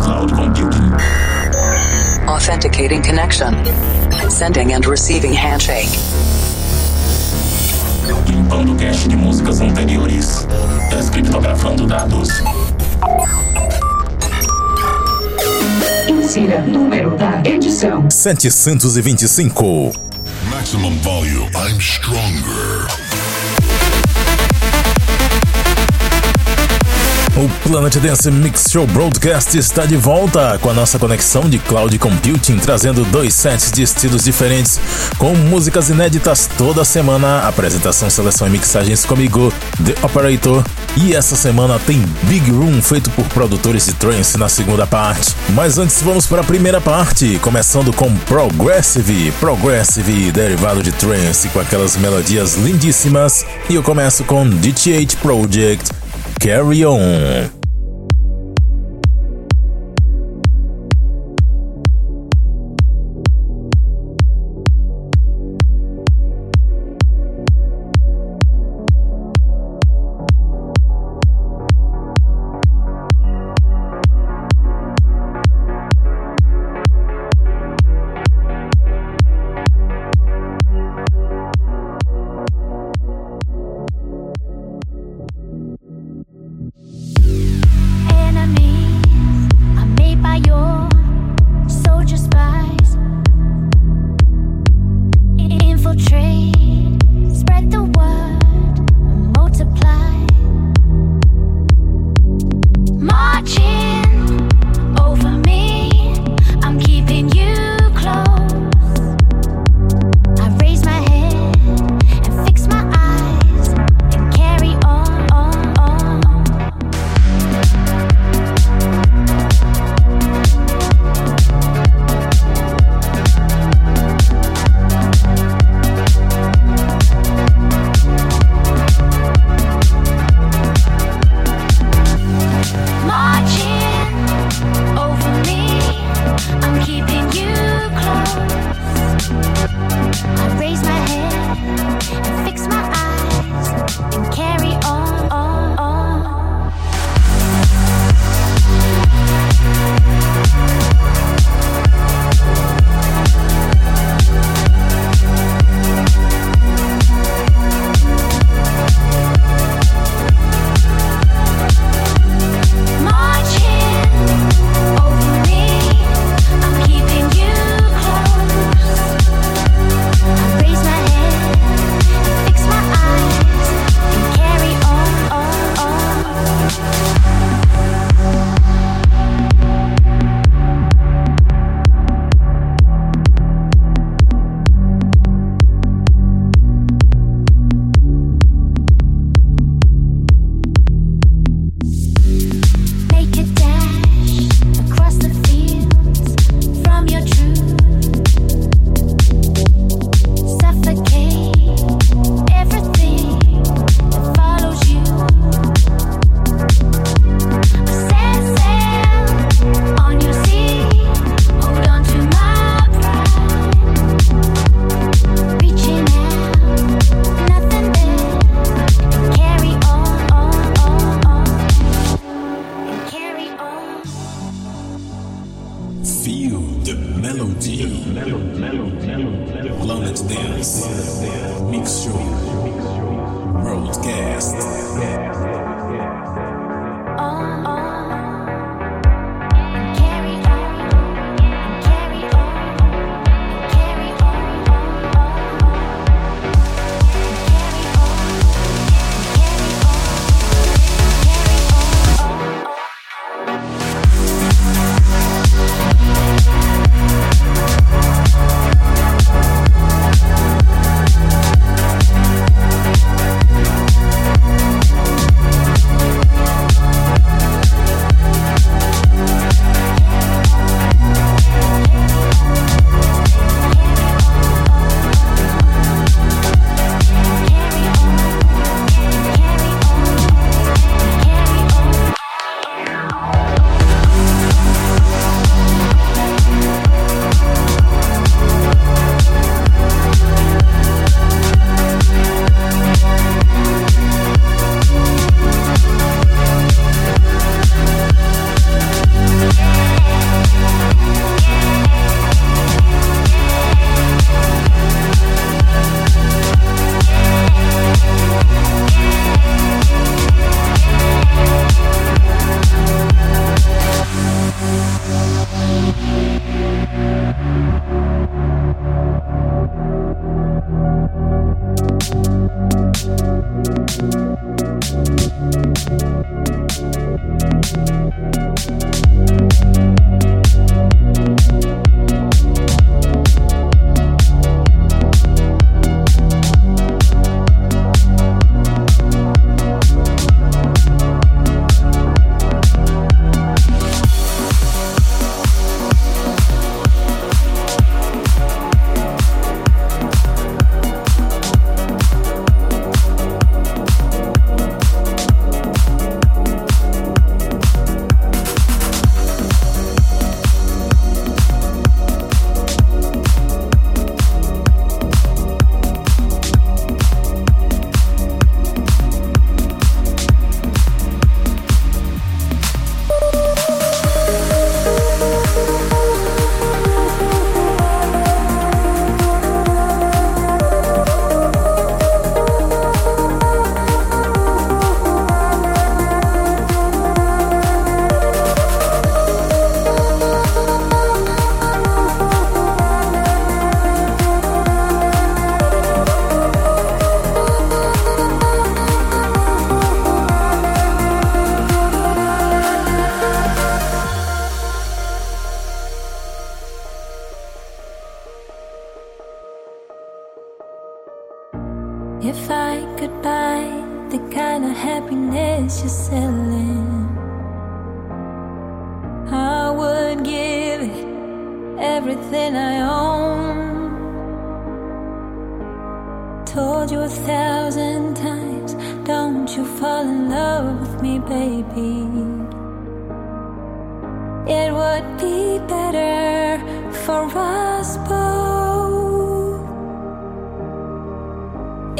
cloud computing. Authenticating connection. Sending and receiving handshake. Limpando cache de músicas anteriores. Descriptografando dados. Insira número da edição. 725. Maximum volume. I'm stronger. O Planet Dance Mix Show Broadcast está de volta com a nossa conexão de cloud computing, trazendo dois sets de estilos diferentes, com músicas inéditas toda semana, apresentação, seleção e mixagens comigo, The Operator. E essa semana tem Big Room feito por produtores de trance na segunda parte. Mas antes vamos para a primeira parte, começando com Progressive, Progressive derivado de trance com aquelas melodias lindíssimas. E eu começo com DTH Project Carry On.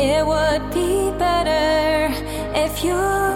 It would be better if you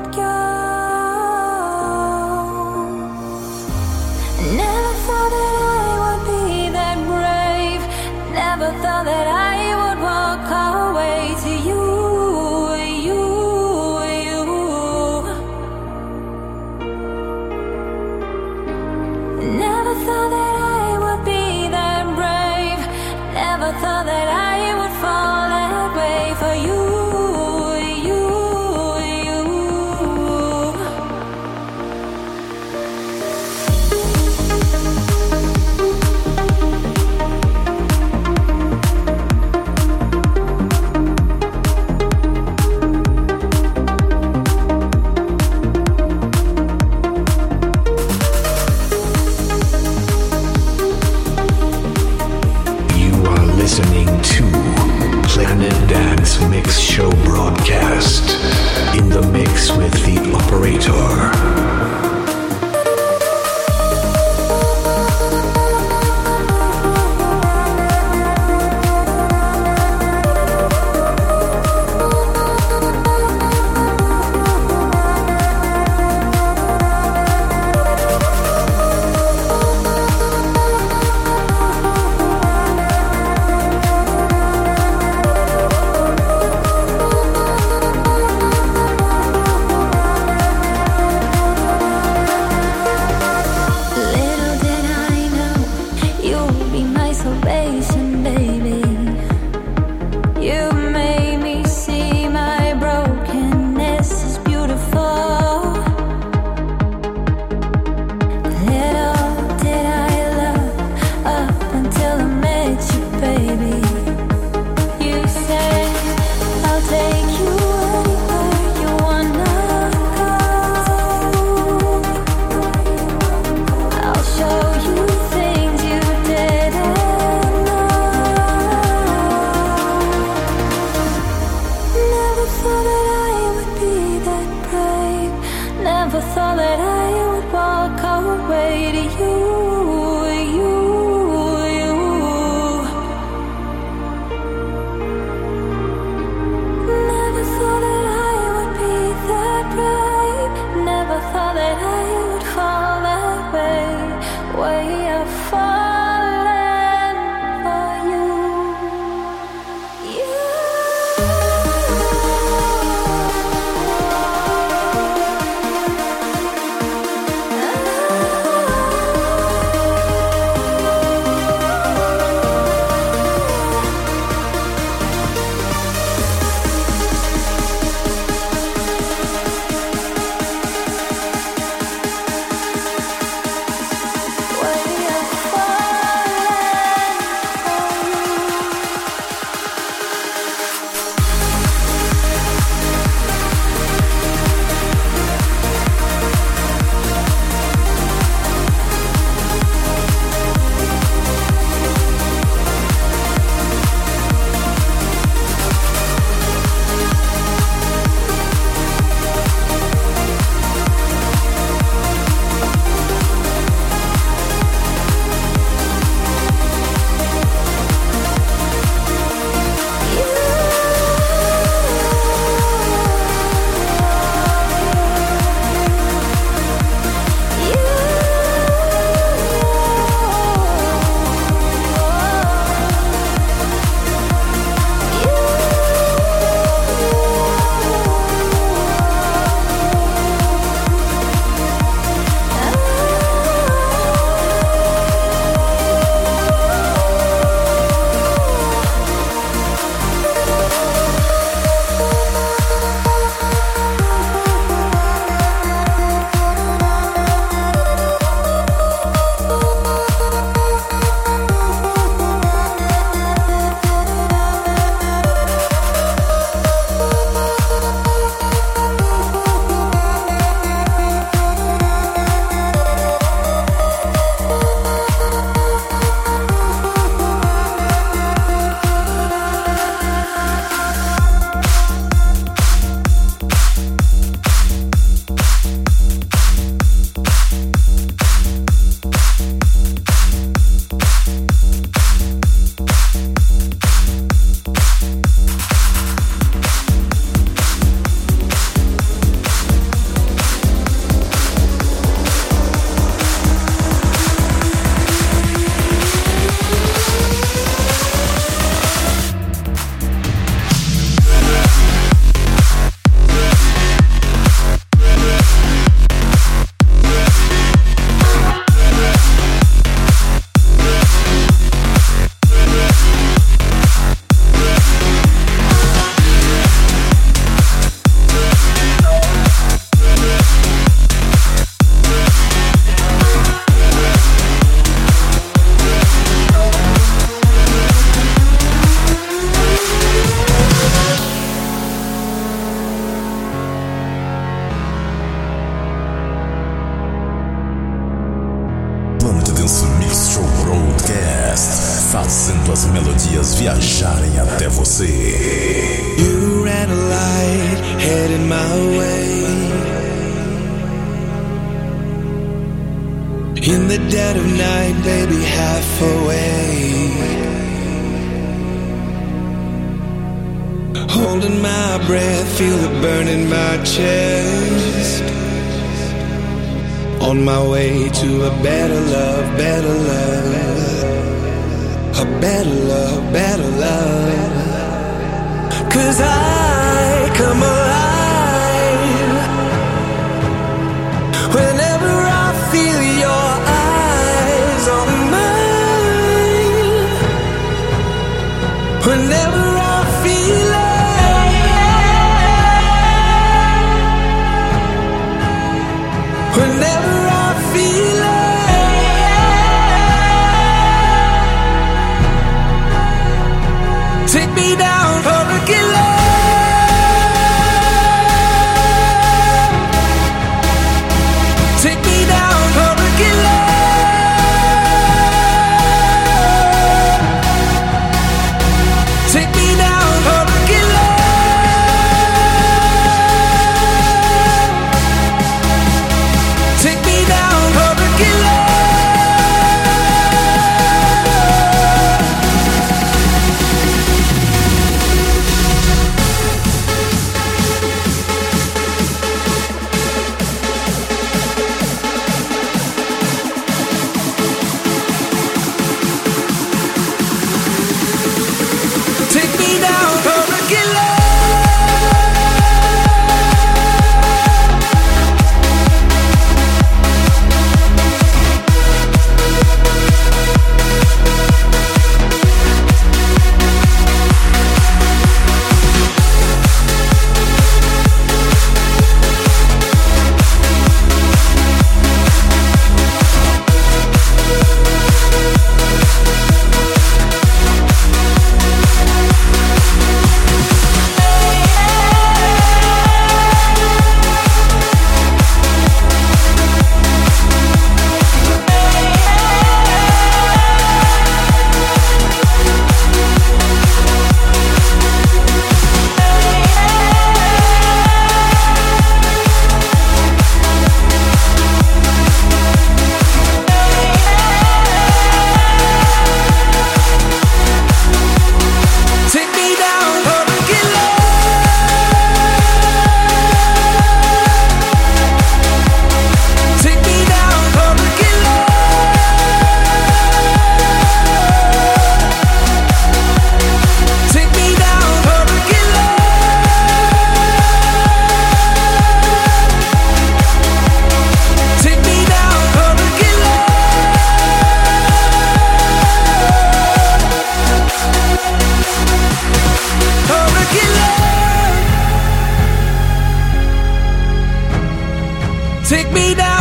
me down,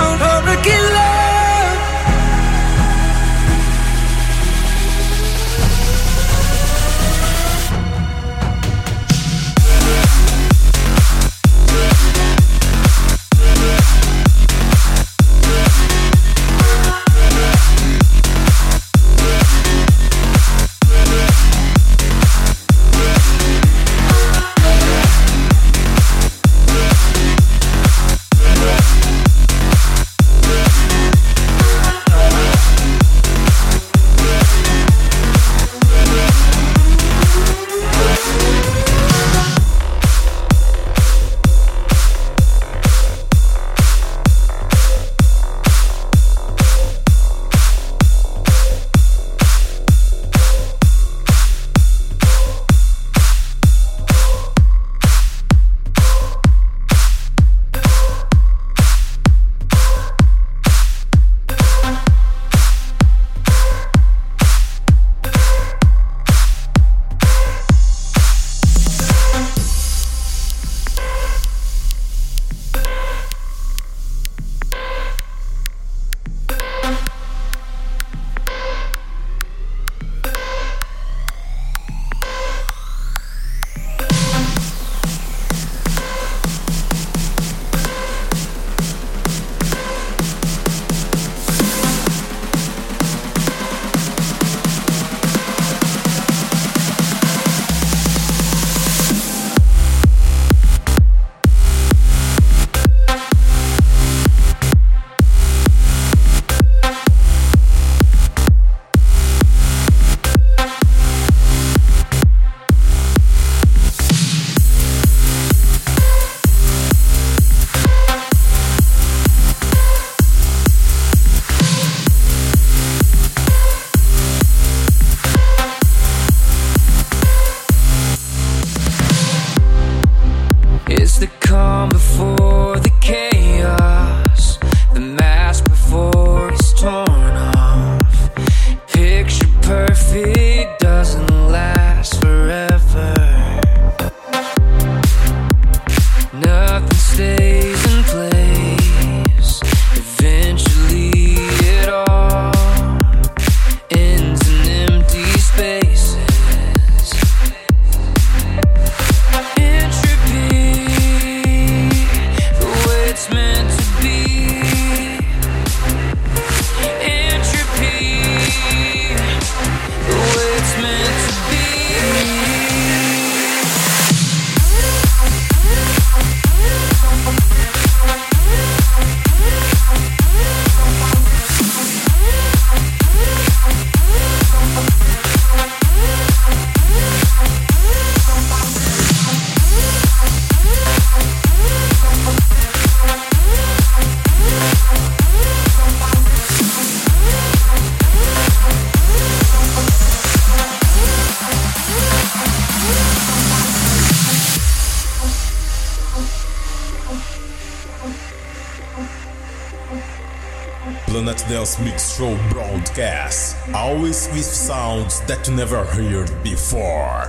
sounds that you never heard before.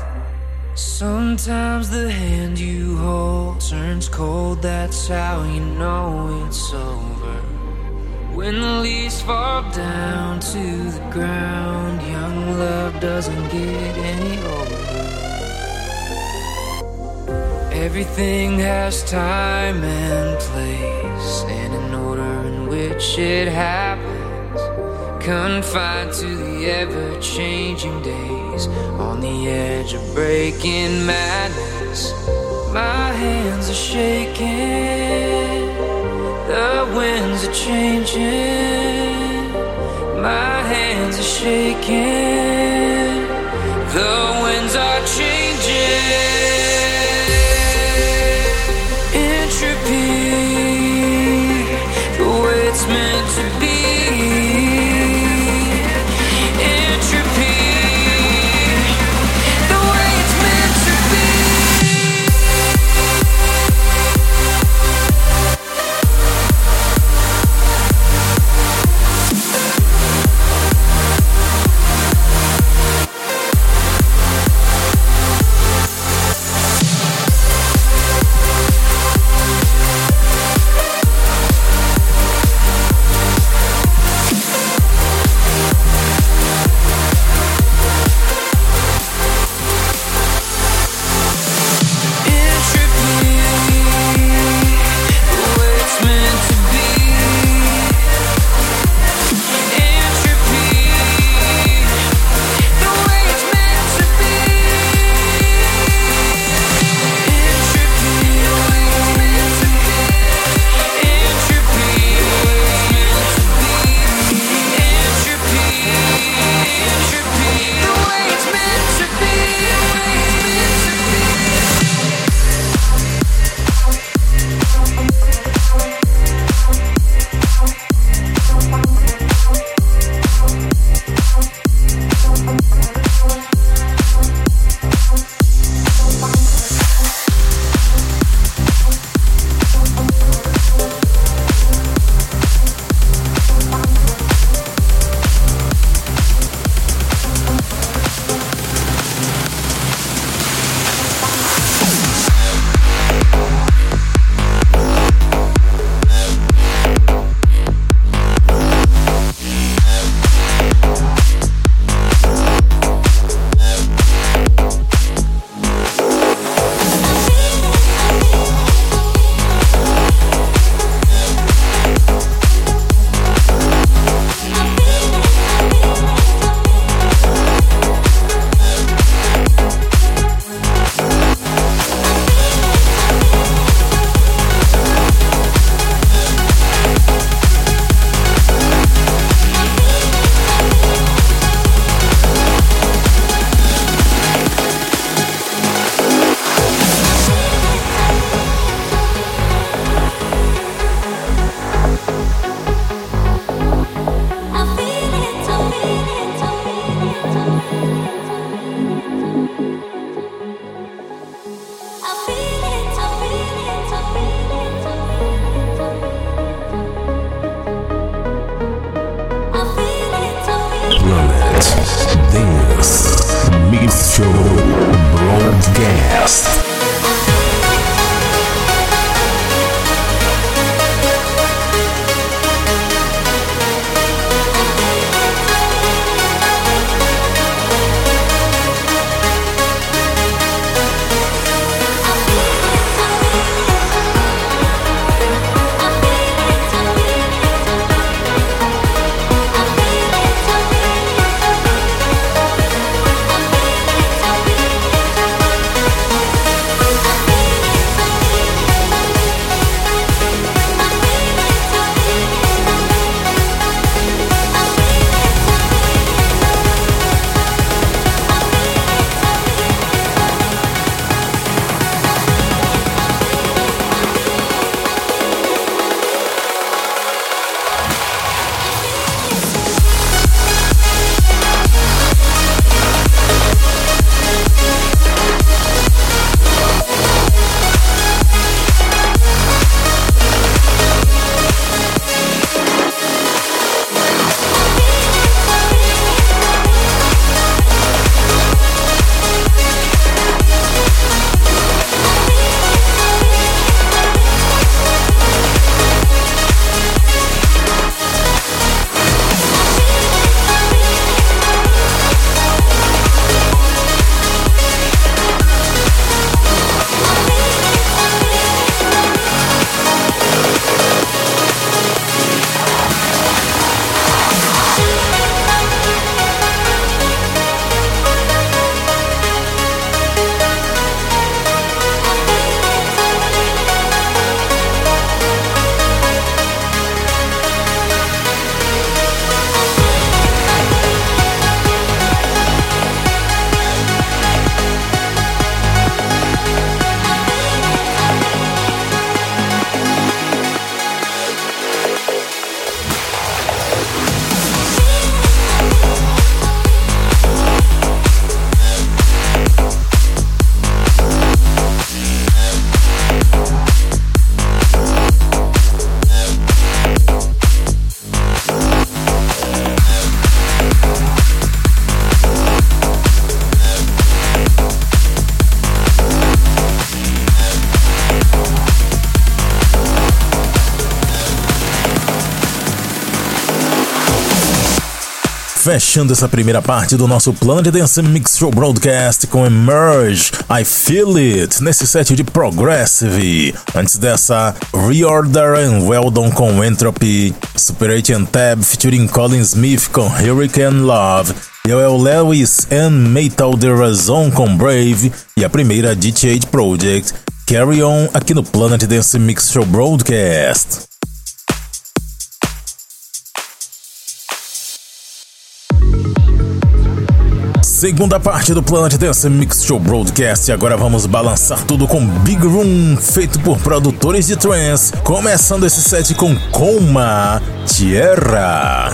Sometimes the hand you hold turns cold, that's how you know it's over. When the leaves fall down to the ground, young love doesn't get any older. Everything has time and place, and an order in which it happens. Confined to the ever changing days, on the edge of breaking madness. My hands are shaking, the winds are changing. My hands are shaking, the winds are changing. This Mr. Broadcast. Fechando essa primeira parte do nosso Planet Dance Mix Show Broadcast com Emerge, I Feel It, nesse set de Progressive. Antes dessa, Reorder and Weldon com Entropy, Super 8 and Tab featuring Colin Smith com Hurricane Love, Joel Lewis and Metal The Razon com Brave e a primeira DTH Project, Carry On, aqui no Planet Dance Mix Show Broadcast. Segunda parte do Planet Dance Mix Show Broadcast. Agora vamos balançar tudo com Big Room, feito por produtores de trance. Começando esse set com Coma Tierra.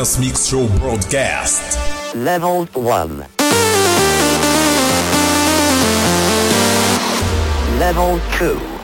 Dance Mix Show broadcast. Level 1. Level 2.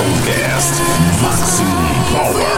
Podcast Maximum Power.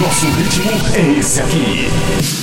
Nosso ritmo é esse aqui.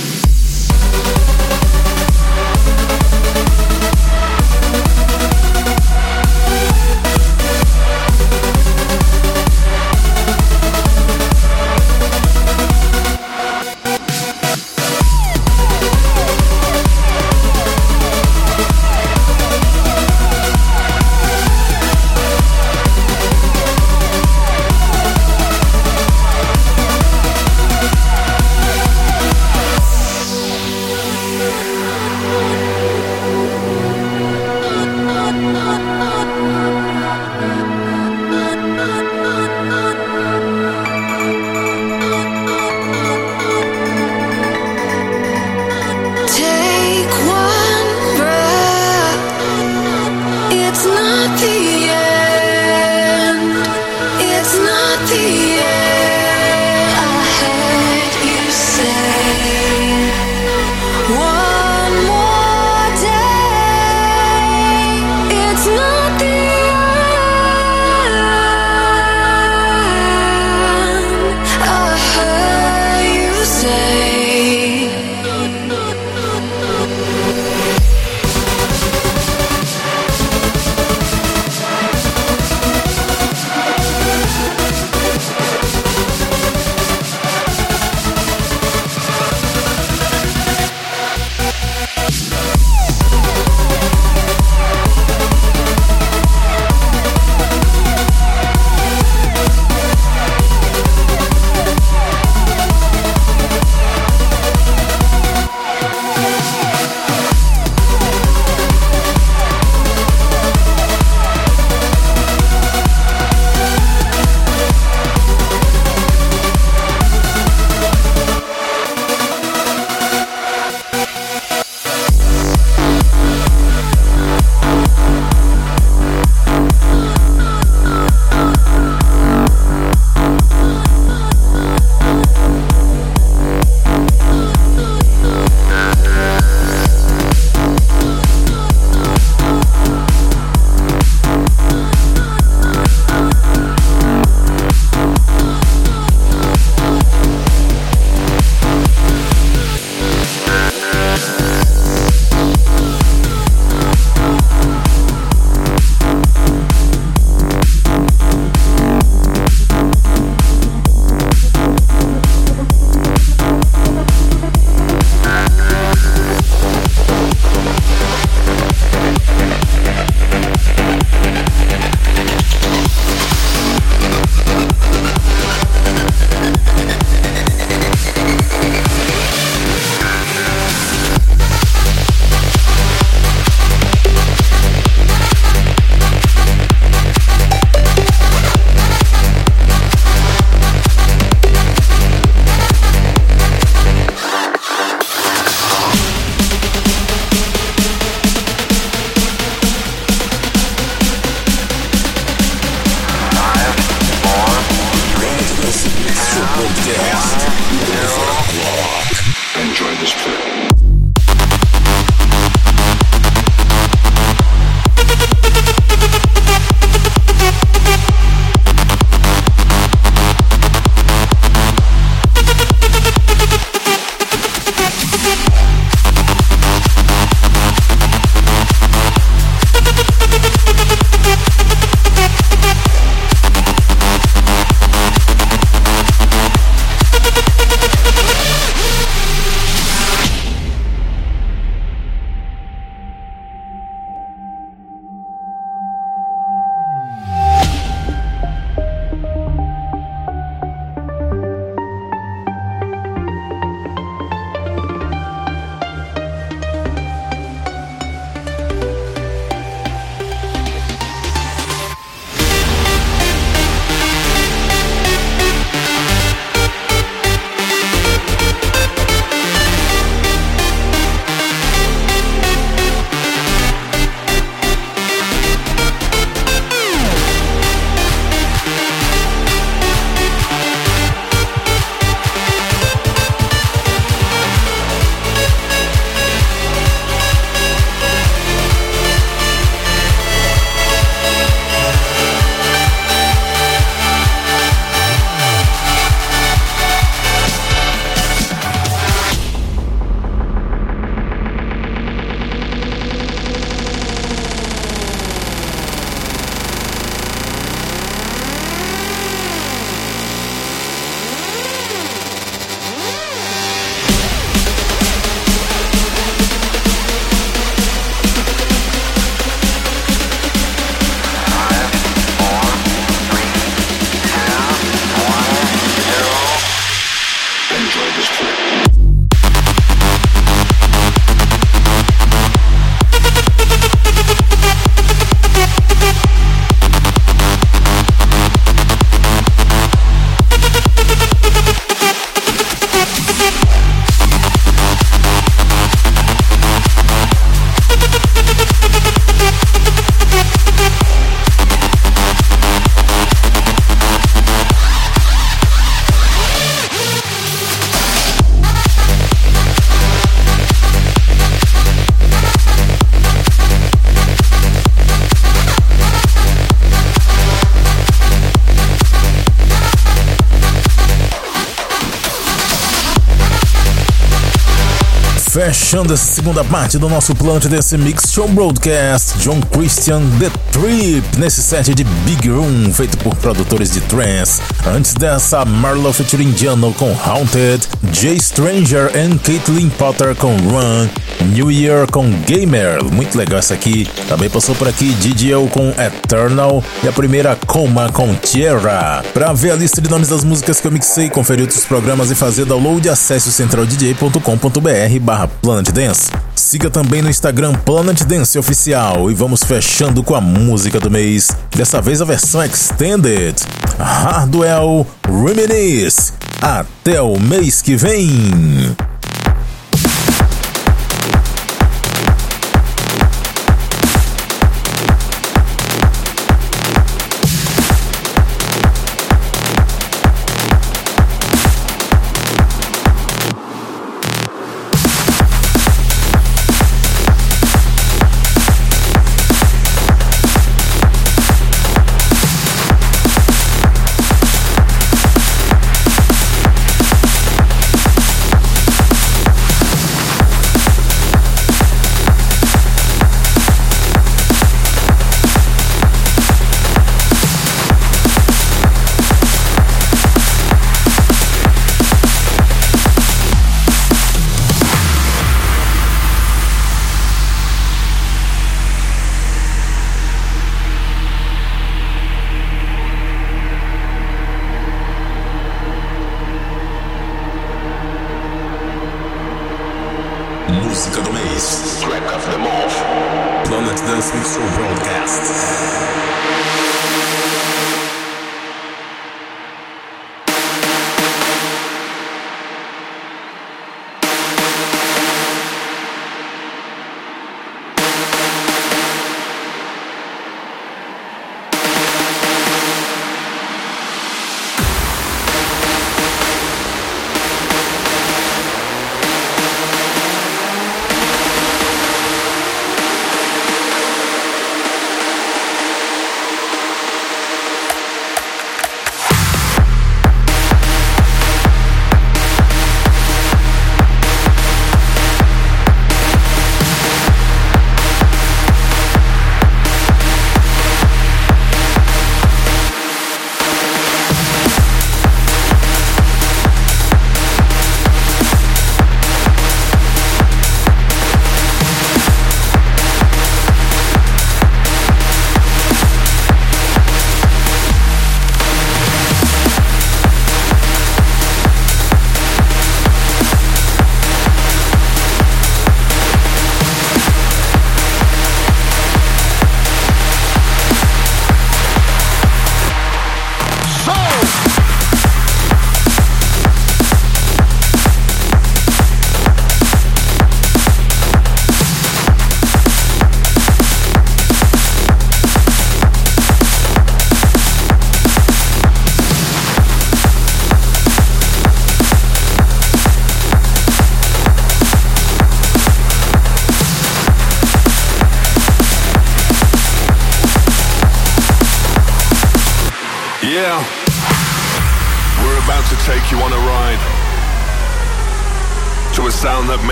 Fechando essa segunda parte do nosso Planet Dance Mix Show Broadcast, John Christian The Trip, nesse set de Big Room, feito por produtores de trance. Antes dessa, Marlowe featuring Jano com Haunted, Jay Stranger and Caitlin Potter com Run, New Year com Gamer, muito legal essa aqui. Também passou por aqui DJO com Eternal e a primeira Coma com Tierra. Pra ver a lista de nomes das músicas que eu mixei, conferir outros programas e fazer download, acesse o centraldj.com.br barra Planet Dance. Siga também no Instagram Planet Dance Oficial e vamos fechando com a música do mês. Dessa vez a versão Extended. Hardwell Reminisce. Até o mês que vem.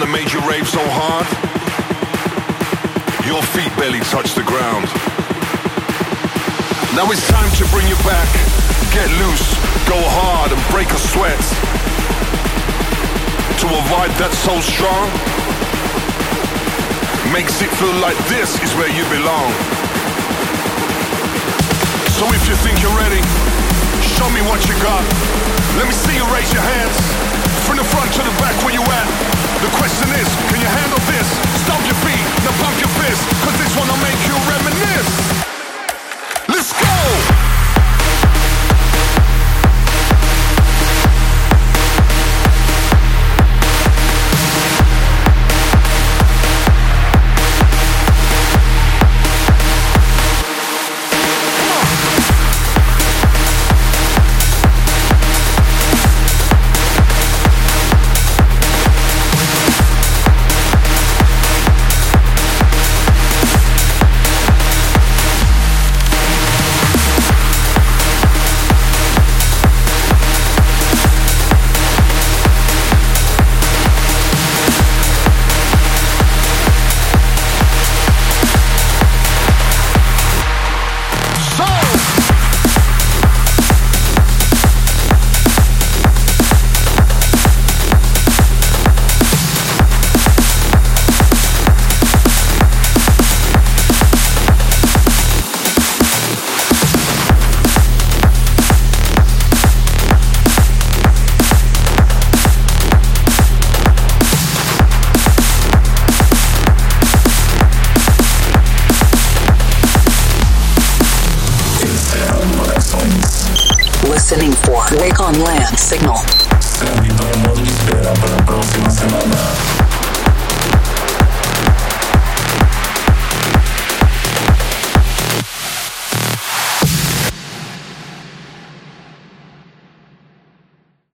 that made you rave so hard? Your feet barely touch the ground. Now it's time to bring you back. Get loose, go hard and break a sweat. To a vibe that's so strong, makes it feel like this is where you belong. So if you think you're ready, show me what you got. Let me see you raise your hands. From the front to the back where you at. The question is, can you handle this? Stomp your feet, now pump your fist, cause this one'll make you reminisce.